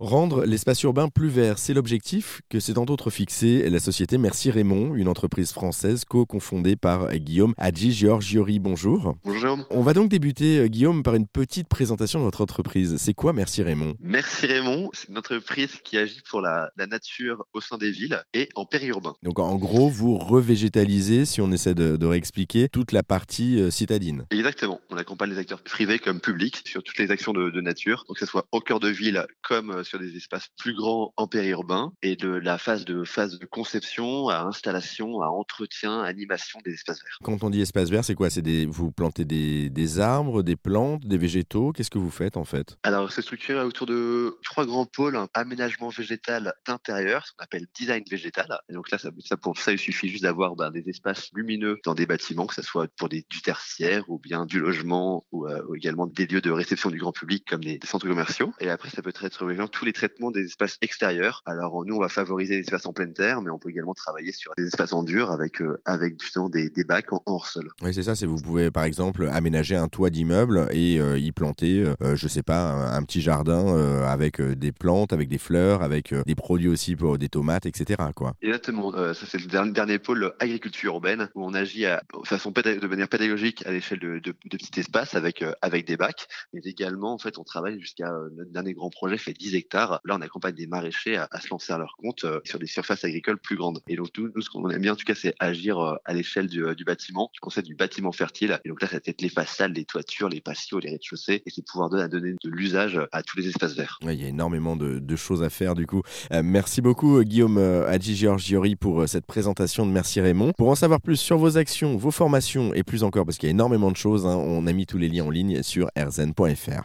Rendre l'espace urbain plus vert, c'est l'objectif que s'est entre autres fixé la société Merci Raymond, une entreprise française co-confondée par Guillaume Hadji Giorgiori. Bonjour. Bonjour. On va donc débuter, euh, Guillaume, par une petite présentation de votre entreprise. C'est quoi Merci Raymond? Merci Raymond, c'est une entreprise qui agit pour la, nature au sein des villes et en périurbain. Donc en gros, vous revégétalisez, si on essaie de, réexpliquer, toute la partie euh, citadine. Exactement. On accompagne les acteurs privés comme publics sur toutes les actions de, de nature, donc que ce soit au cœur de ville comme euh, sur des espaces plus grands en périurbain et de la phase de phase de conception à installation, à entretien, animation des espaces verts. Quand on dit espace vert, c'est quoi? C'est des vous plantez des, des, arbres, des plantes, des végétaux? Qu'est-ce que vous faites en fait? Alors c'est structuré autour de trois grands pôles aménagement végétal d'intérieur, ce qu'on appelle design végétal. Et donc là, ça, ça pour ça, il suffit juste d'avoir ben, des espaces lumineux dans des bâtiments, que ce soit pour des, du tertiaire ou bien du logement ou, euh, également des lieux de réception du grand public comme des, centres commerciaux. Et après, ça peut être tous les traitements des espaces extérieurs. Alors nous, on va favoriser les espaces en pleine terre, mais on peut également travailler sur des espaces en dur avec euh, avec justement des, des bacs en, hors sol. Oui, c'est ça. C'est vous pouvez par exemple aménager un toit d'immeuble et euh, y planter, euh, je sais pas, un, petit jardin avec des plantes, avec des fleurs, avec des produits aussi pour des tomates, etc. Quoi. Exactement. ça c'est le dernier, dernier, pôle agriculture urbaine où on agit à, de façon de manière pédagogique à l'échelle de, de, de, petits espaces avec avec des bacs, mais également en fait on travaille jusqu'à notre dernier grand projet fait 10 hectares Là, on accompagne des maraîchers à, se lancer à leur compte euh, sur des surfaces agricoles plus grandes. Et donc, nous, ce qu'on aime bien, en tout cas, c'est agir euh, à l'échelle du, euh, bâtiment, du concept du bâtiment fertile. Et donc là, ça va être les façades, les toitures, les patios, les rez-de-chaussée, et c'est pouvoir donner, donner de l'usage à tous les espaces verts. il y a énormément de, choses à faire, du coup. merci beaucoup, Guillaume Adji Giorgiori, pour cette présentation de Merci Raymond. Pour en savoir plus sur vos actions, vos formations, et plus encore, parce qu'il y a énormément de choses, hein, on a mis tous les liens en ligne sur rzn.fr.